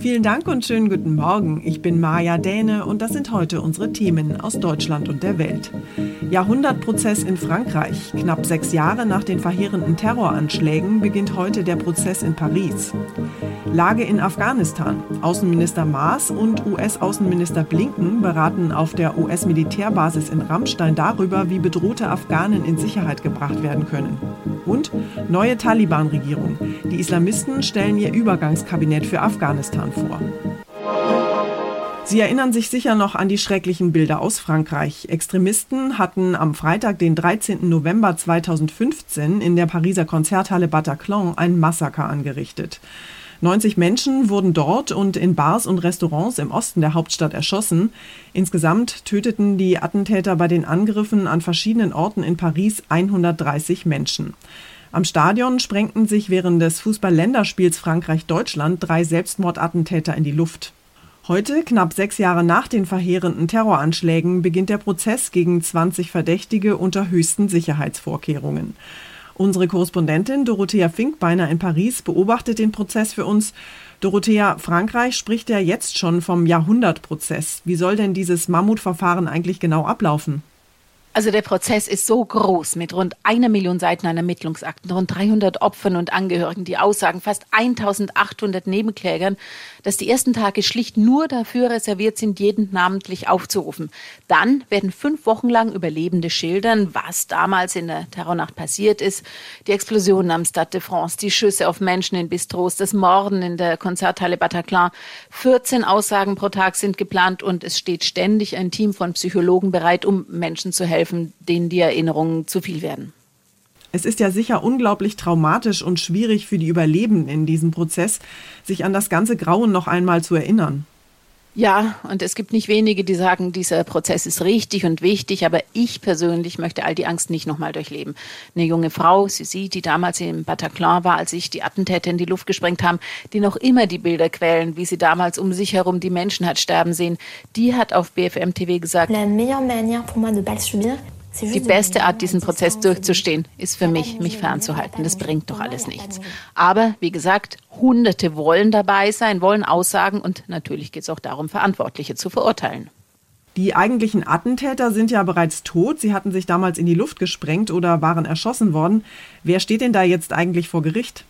Vielen Dank und schönen guten Morgen. Ich bin Maja Däne und das sind heute unsere Themen aus Deutschland und der Welt. Jahrhundertprozess in Frankreich. Knapp sechs Jahre nach den verheerenden Terroranschlägen beginnt heute der Prozess in Paris. Lage in Afghanistan. Außenminister Maas und US-Außenminister Blinken beraten auf der US-Militärbasis in Rammstein darüber, wie bedrohte Afghanen in Sicherheit gebracht werden können. Und neue Taliban-Regierung. Die Islamisten stellen ihr Übergangskabinett für Afghanistan vor. Sie erinnern sich sicher noch an die schrecklichen Bilder aus Frankreich. Extremisten hatten am Freitag, den 13. November 2015, in der Pariser Konzerthalle Bataclan ein Massaker angerichtet. 90 Menschen wurden dort und in Bars und Restaurants im Osten der Hauptstadt erschossen. Insgesamt töteten die Attentäter bei den Angriffen an verschiedenen Orten in Paris 130 Menschen. Am Stadion sprengten sich während des Fußball-Länderspiels Frankreich-Deutschland drei Selbstmordattentäter in die Luft. Heute, knapp sechs Jahre nach den verheerenden Terroranschlägen, beginnt der Prozess gegen 20 Verdächtige unter höchsten Sicherheitsvorkehrungen. Unsere Korrespondentin Dorothea Finkbeiner in Paris beobachtet den Prozess für uns. Dorothea, Frankreich spricht ja jetzt schon vom Jahrhundertprozess. Wie soll denn dieses Mammutverfahren eigentlich genau ablaufen? Also der Prozess ist so groß mit rund einer Million Seiten an Ermittlungsakten, rund 300 Opfern und Angehörigen, die Aussagen, fast 1800 Nebenklägern, dass die ersten Tage schlicht nur dafür reserviert sind, jeden namentlich aufzurufen. Dann werden fünf Wochen lang Überlebende schildern, was damals in der Terrornacht passiert ist. Die Explosionen am Stade de France, die Schüsse auf Menschen in Bistros, das Morden in der Konzerthalle Bataclan. 14 Aussagen pro Tag sind geplant und es steht ständig ein Team von Psychologen bereit, um Menschen zu helfen helfen, denen die Erinnerungen zu viel werden. Es ist ja sicher unglaublich traumatisch und schwierig für die Überlebenden in diesem Prozess, sich an das ganze Grauen noch einmal zu erinnern. Ja, und es gibt nicht wenige, die sagen, dieser Prozess ist richtig und wichtig, aber ich persönlich möchte all die Angst nicht nochmal durchleben. Eine junge Frau, sie sieht, die damals im Bataclan war, als sich die Attentäter in die Luft gesprengt haben, die noch immer die Bilder quälen, wie sie damals um sich herum die Menschen hat sterben sehen, die hat auf BFM TV gesagt, La meilleure manière pour moi de pas subir, die beste Art, diesen Prozess durchzustehen, ist für mich, mich fernzuhalten. Das bringt doch alles nichts. Aber wie gesagt, Hunderte wollen dabei sein, wollen Aussagen und natürlich geht es auch darum, Verantwortliche zu verurteilen. Die eigentlichen Attentäter sind ja bereits tot. Sie hatten sich damals in die Luft gesprengt oder waren erschossen worden. Wer steht denn da jetzt eigentlich vor Gericht?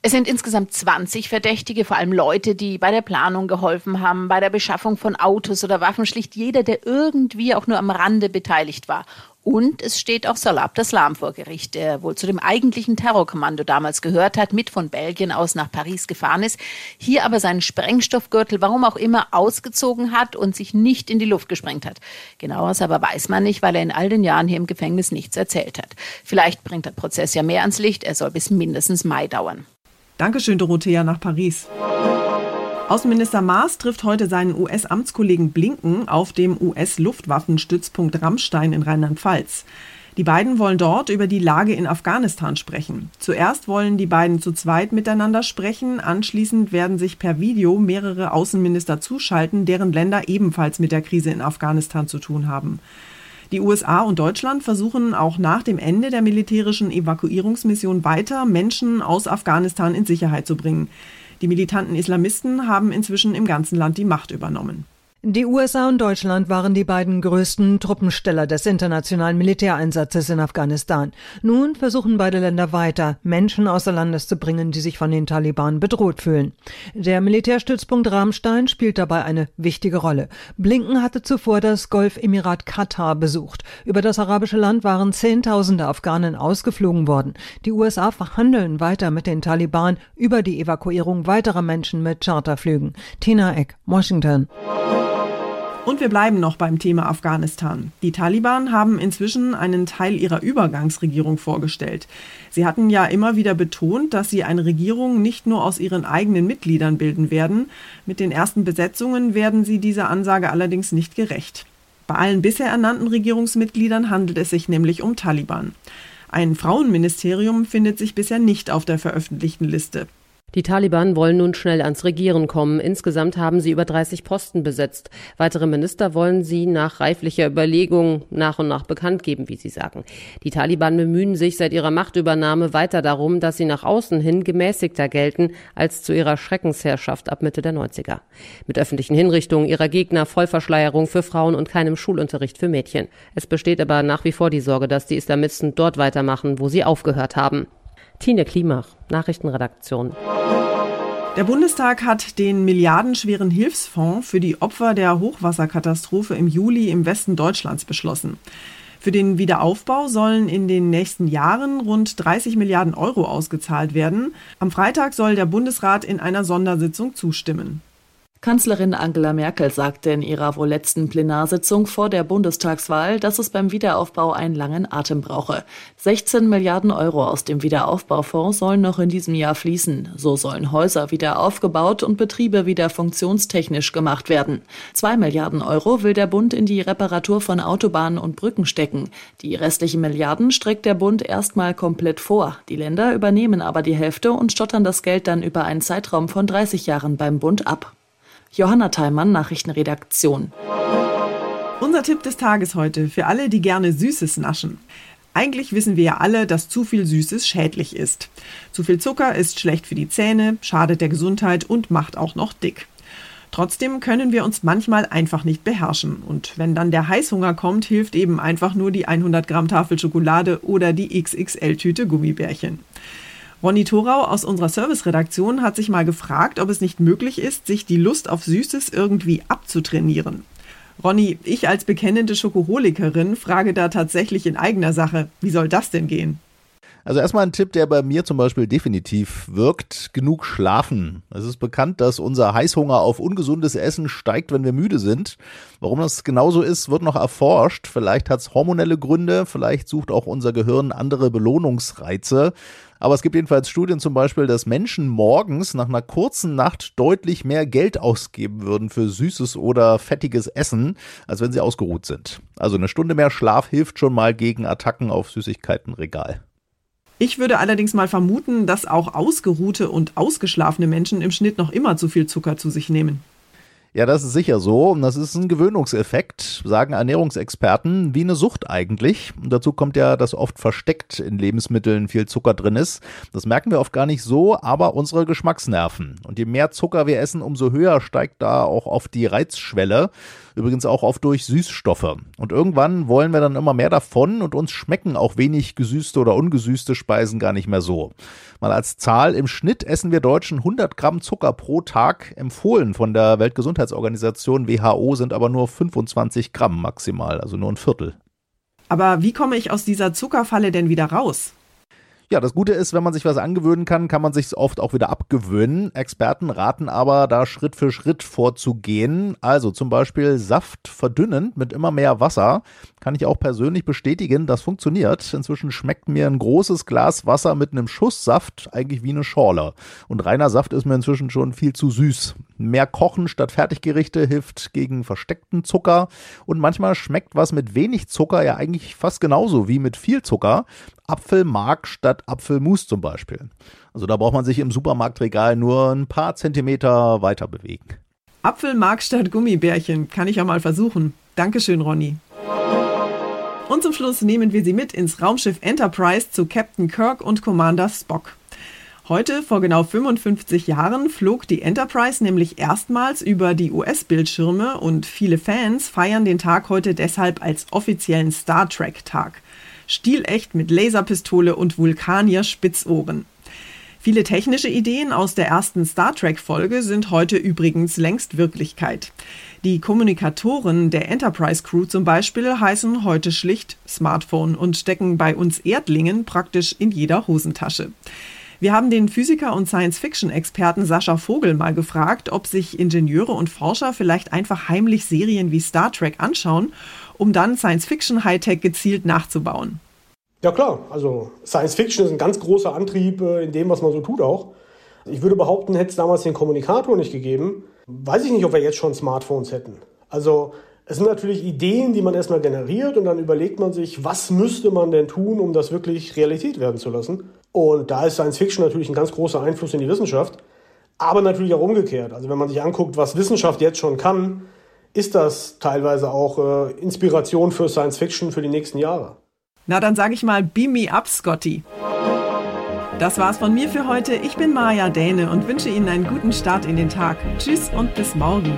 Es sind insgesamt 20 Verdächtige, vor allem Leute, die bei der Planung geholfen haben, bei der Beschaffung von Autos oder Waffen, schlicht jeder, der irgendwie auch nur am Rande beteiligt war. Und es steht auch Salah Abdeslam vor Gericht, der wohl zu dem eigentlichen Terrorkommando damals gehört hat, mit von Belgien aus nach Paris gefahren ist, hier aber seinen Sprengstoffgürtel, warum auch immer, ausgezogen hat und sich nicht in die Luft gesprengt hat. Genaueres aber weiß man nicht, weil er in all den Jahren hier im Gefängnis nichts erzählt hat. Vielleicht bringt der Prozess ja mehr ans Licht, er soll bis mindestens Mai dauern. Dankeschön, Dorothea, nach Paris. Außenminister Maas trifft heute seinen US-Amtskollegen Blinken auf dem US-Luftwaffenstützpunkt Rammstein in Rheinland-Pfalz. Die beiden wollen dort über die Lage in Afghanistan sprechen. Zuerst wollen die beiden zu zweit miteinander sprechen, anschließend werden sich per Video mehrere Außenminister zuschalten, deren Länder ebenfalls mit der Krise in Afghanistan zu tun haben. Die USA und Deutschland versuchen auch nach dem Ende der militärischen Evakuierungsmission weiter, Menschen aus Afghanistan in Sicherheit zu bringen. Die militanten Islamisten haben inzwischen im ganzen Land die Macht übernommen. Die USA und Deutschland waren die beiden größten Truppensteller des internationalen Militäreinsatzes in Afghanistan. Nun versuchen beide Länder weiter, Menschen außer Landes zu bringen, die sich von den Taliban bedroht fühlen. Der Militärstützpunkt Ramstein spielt dabei eine wichtige Rolle. Blinken hatte zuvor das Golfemirat Katar besucht. Über das arabische Land waren Zehntausende Afghanen ausgeflogen worden. Die USA verhandeln weiter mit den Taliban über die Evakuierung weiterer Menschen mit Charterflügen. Tina Eck, Washington. Und wir bleiben noch beim Thema Afghanistan. Die Taliban haben inzwischen einen Teil ihrer Übergangsregierung vorgestellt. Sie hatten ja immer wieder betont, dass sie eine Regierung nicht nur aus ihren eigenen Mitgliedern bilden werden. Mit den ersten Besetzungen werden sie dieser Ansage allerdings nicht gerecht. Bei allen bisher ernannten Regierungsmitgliedern handelt es sich nämlich um Taliban. Ein Frauenministerium findet sich bisher nicht auf der veröffentlichten Liste. Die Taliban wollen nun schnell ans Regieren kommen. Insgesamt haben sie über 30 Posten besetzt. Weitere Minister wollen sie nach reiflicher Überlegung nach und nach bekannt geben, wie sie sagen. Die Taliban bemühen sich seit ihrer Machtübernahme weiter darum, dass sie nach außen hin gemäßigter gelten als zu ihrer Schreckensherrschaft ab Mitte der 90er. Mit öffentlichen Hinrichtungen ihrer Gegner, Vollverschleierung für Frauen und keinem Schulunterricht für Mädchen. Es besteht aber nach wie vor die Sorge, dass die Islamisten dort weitermachen, wo sie aufgehört haben. Tine Klimach, Nachrichtenredaktion. Der Bundestag hat den milliardenschweren Hilfsfonds für die Opfer der Hochwasserkatastrophe im Juli im Westen Deutschlands beschlossen. Für den Wiederaufbau sollen in den nächsten Jahren rund 30 Milliarden Euro ausgezahlt werden. Am Freitag soll der Bundesrat in einer Sondersitzung zustimmen. Kanzlerin Angela Merkel sagte in ihrer wohl letzten Plenarsitzung vor der Bundestagswahl, dass es beim Wiederaufbau einen langen Atem brauche. 16 Milliarden Euro aus dem Wiederaufbaufonds sollen noch in diesem Jahr fließen. So sollen Häuser wieder aufgebaut und Betriebe wieder funktionstechnisch gemacht werden. Zwei Milliarden Euro will der Bund in die Reparatur von Autobahnen und Brücken stecken. Die restlichen Milliarden streckt der Bund erstmal komplett vor. Die Länder übernehmen aber die Hälfte und stottern das Geld dann über einen Zeitraum von 30 Jahren beim Bund ab. Johanna Theimann, Nachrichtenredaktion. Unser Tipp des Tages heute für alle, die gerne Süßes naschen. Eigentlich wissen wir ja alle, dass zu viel Süßes schädlich ist. Zu viel Zucker ist schlecht für die Zähne, schadet der Gesundheit und macht auch noch dick. Trotzdem können wir uns manchmal einfach nicht beherrschen. Und wenn dann der Heißhunger kommt, hilft eben einfach nur die 100 Gramm Tafel Schokolade oder die XXL-Tüte Gummibärchen. Ronny Thorau aus unserer Serviceredaktion hat sich mal gefragt, ob es nicht möglich ist, sich die Lust auf Süßes irgendwie abzutrainieren. Ronny, ich als bekennende Schokoholikerin frage da tatsächlich in eigener Sache, wie soll das denn gehen? Also erstmal ein Tipp, der bei mir zum Beispiel definitiv wirkt, genug schlafen. Es ist bekannt, dass unser Heißhunger auf ungesundes Essen steigt, wenn wir müde sind. Warum das genauso ist, wird noch erforscht. Vielleicht hat es hormonelle Gründe, vielleicht sucht auch unser Gehirn andere Belohnungsreize. Aber es gibt jedenfalls Studien zum Beispiel, dass Menschen morgens nach einer kurzen Nacht deutlich mehr Geld ausgeben würden für süßes oder fettiges Essen, als wenn sie ausgeruht sind. Also eine Stunde mehr Schlaf hilft schon mal gegen Attacken auf Süßigkeitenregal. Ich würde allerdings mal vermuten, dass auch ausgeruhte und ausgeschlafene Menschen im Schnitt noch immer zu viel Zucker zu sich nehmen. Ja, das ist sicher so. Und das ist ein Gewöhnungseffekt, sagen Ernährungsexperten, wie eine Sucht eigentlich. Und dazu kommt ja, dass oft versteckt in Lebensmitteln viel Zucker drin ist. Das merken wir oft gar nicht so, aber unsere Geschmacksnerven. Und je mehr Zucker wir essen, umso höher steigt da auch oft die Reizschwelle. Übrigens auch oft durch Süßstoffe. Und irgendwann wollen wir dann immer mehr davon und uns schmecken auch wenig gesüßte oder ungesüßte Speisen gar nicht mehr so. Mal als Zahl, im Schnitt essen wir Deutschen 100 Gramm Zucker pro Tag. Empfohlen von der Weltgesundheitsorganisation WHO sind aber nur 25 Gramm maximal, also nur ein Viertel. Aber wie komme ich aus dieser Zuckerfalle denn wieder raus? Ja, das Gute ist, wenn man sich was angewöhnen kann, kann man sich oft auch wieder abgewöhnen. Experten raten aber, da Schritt für Schritt vorzugehen. Also zum Beispiel Saft verdünnen mit immer mehr Wasser. Kann ich auch persönlich bestätigen, das funktioniert. Inzwischen schmeckt mir ein großes Glas Wasser mit einem Schuss Saft eigentlich wie eine Schorle. Und reiner Saft ist mir inzwischen schon viel zu süß. Mehr Kochen statt Fertiggerichte hilft gegen versteckten Zucker. Und manchmal schmeckt was mit wenig Zucker ja eigentlich fast genauso wie mit viel Zucker. Apfelmark statt Apfelmus zum Beispiel. Also da braucht man sich im Supermarktregal nur ein paar Zentimeter weiter bewegen. Apfelmark statt Gummibärchen kann ich ja mal versuchen. Dankeschön, Ronny. Und zum Schluss nehmen wir Sie mit ins Raumschiff Enterprise zu Captain Kirk und Commander Spock. Heute, vor genau 55 Jahren, flog die Enterprise nämlich erstmals über die US-Bildschirme und viele Fans feiern den Tag heute deshalb als offiziellen Star Trek-Tag stilecht mit Laserpistole und Vulkanier-Spitzohren. Viele technische Ideen aus der ersten Star Trek-Folge sind heute übrigens längst Wirklichkeit. Die Kommunikatoren der Enterprise Crew zum Beispiel heißen heute schlicht Smartphone und stecken bei uns Erdlingen praktisch in jeder Hosentasche. Wir haben den Physiker und Science-Fiction-Experten Sascha Vogel mal gefragt, ob sich Ingenieure und Forscher vielleicht einfach heimlich Serien wie Star Trek anschauen um dann Science-Fiction-Hightech gezielt nachzubauen. Ja klar, also Science-Fiction ist ein ganz großer Antrieb äh, in dem, was man so tut auch. Ich würde behaupten, hätte es damals den Kommunikator nicht gegeben, weiß ich nicht, ob wir jetzt schon Smartphones hätten. Also es sind natürlich Ideen, die man erstmal generiert und dann überlegt man sich, was müsste man denn tun, um das wirklich Realität werden zu lassen. Und da ist Science Fiction natürlich ein ganz großer Einfluss in die Wissenschaft, aber natürlich auch umgekehrt. Also wenn man sich anguckt, was Wissenschaft jetzt schon kann, ist das teilweise auch äh, Inspiration für Science Fiction für die nächsten Jahre. Na, dann sage ich mal, beam me up, Scotty. Das war's von mir für heute. Ich bin Maja Däne und wünsche Ihnen einen guten Start in den Tag. Tschüss und bis morgen.